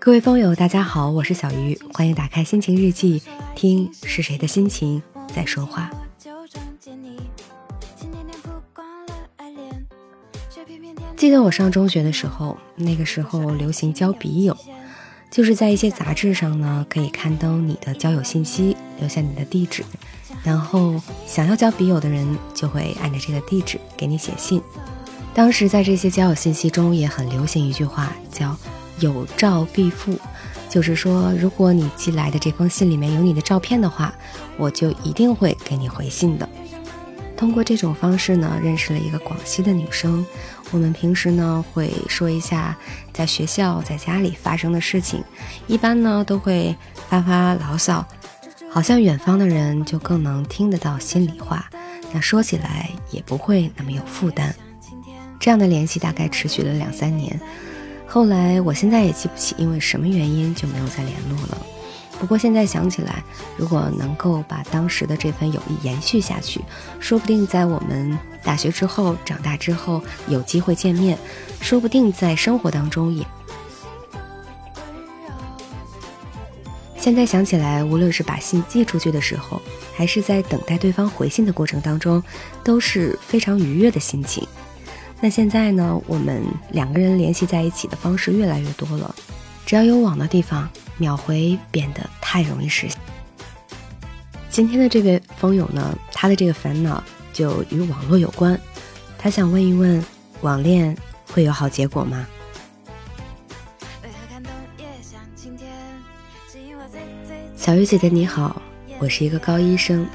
各位风友，大家好，我是小鱼，欢迎打开心情日记，听是谁的心情在说话。记得我上中学的时候，那个时候流行交笔友，就是在一些杂志上呢，可以刊登你的交友信息，留下你的地址，然后想要交笔友的人就会按照这个地址给你写信。当时在这些交友信息中也很流行一句话，叫“有照必附”，就是说，如果你寄来的这封信里面有你的照片的话，我就一定会给你回信的。通过这种方式呢，认识了一个广西的女生。我们平时呢会说一下在学校、在家里发生的事情，一般呢都会发发牢骚，好像远方的人就更能听得到心里话，那说起来也不会那么有负担。这样的联系大概持续了两三年，后来我现在也记不起因为什么原因就没有再联络了。不过现在想起来，如果能够把当时的这份友谊延续下去，说不定在我们大学之后、长大之后有机会见面，说不定在生活当中也。现在想起来，无论是把信寄出去的时候，还是在等待对方回信的过程当中，都是非常愉悦的心情。那现在呢，我们两个人联系在一起的方式越来越多了，只要有网的地方。秒回变得太容易实现。今天的这位风友呢，他的这个烦恼就与网络有关，他想问一问：网恋会有好结果吗？小鱼姐姐你好，我是一个高医生，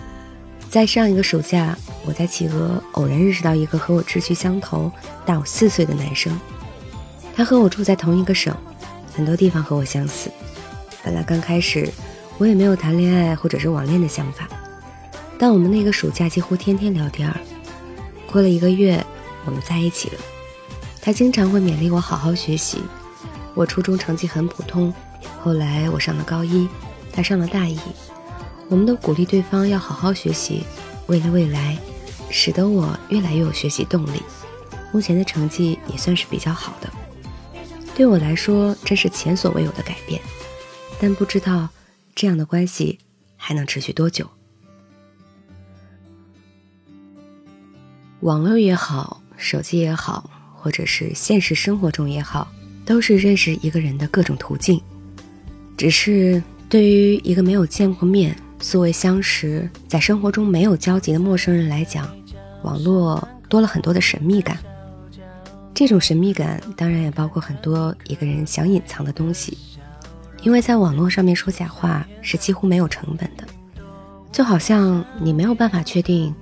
在上一个暑假，我在企鹅偶然认识到一个和我志趣相投、大我四岁的男生，他和我住在同一个省，很多地方和我相似。本来刚开始，我也没有谈恋爱或者是网恋的想法，但我们那个暑假几乎天天聊天儿。过了一个月，我们在一起了。他经常会勉励我好好学习。我初中成绩很普通，后来我上了高一，他上了大一，我们都鼓励对方要好好学习，为了未来，使得我越来越有学习动力。目前的成绩也算是比较好的，对我来说，这是前所未有的改变。但不知道这样的关系还能持续多久。网络也好，手机也好，或者是现实生活中也好，都是认识一个人的各种途径。只是对于一个没有见过面、素未相识、在生活中没有交集的陌生人来讲，网络多了很多的神秘感。这种神秘感当然也包括很多一个人想隐藏的东西。因为在网络上面说假话是几乎没有成本的，就好像你没有办法确定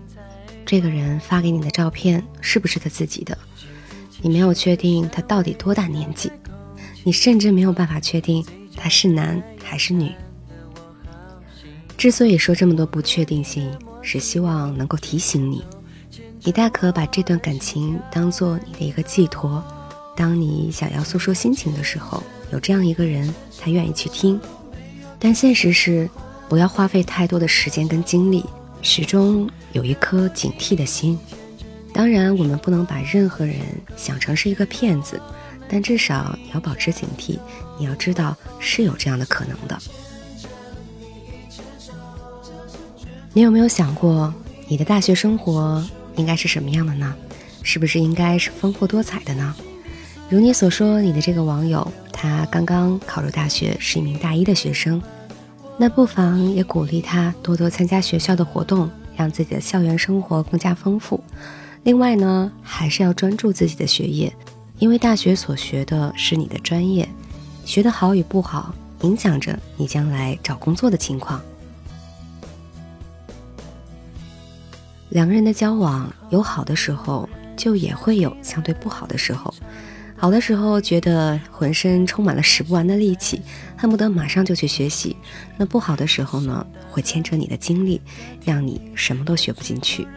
这个人发给你的照片是不是他自己的，你没有确定他到底多大年纪，你甚至没有办法确定他是男还是女。之所以说这么多不确定性，是希望能够提醒你，你大可把这段感情当做你的一个寄托，当你想要诉说心情的时候。有这样一个人，他愿意去听，但现实是，不要花费太多的时间跟精力，始终有一颗警惕的心。当然，我们不能把任何人想成是一个骗子，但至少你要保持警惕。你要知道是有这样的可能的。你有没有想过，你的大学生活应该是什么样的呢？是不是应该是丰富多彩的呢？如你所说，你的这个网友。他刚刚考入大学，是一名大一的学生，那不妨也鼓励他多多参加学校的活动，让自己的校园生活更加丰富。另外呢，还是要专注自己的学业，因为大学所学的是你的专业，学得好与不好，影响着你将来找工作的情况。两个人的交往有好的时候，就也会有相对不好的时候。好的时候觉得浑身充满了使不完的力气，恨不得马上就去学习；那不好的时候呢，会牵扯你的精力，让你什么都学不进去。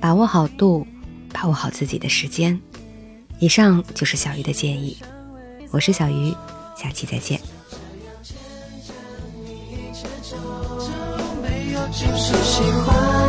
把握好度，把握好自己的时间。以上就是小鱼的建议。我是小鱼，下期再见。就是喜欢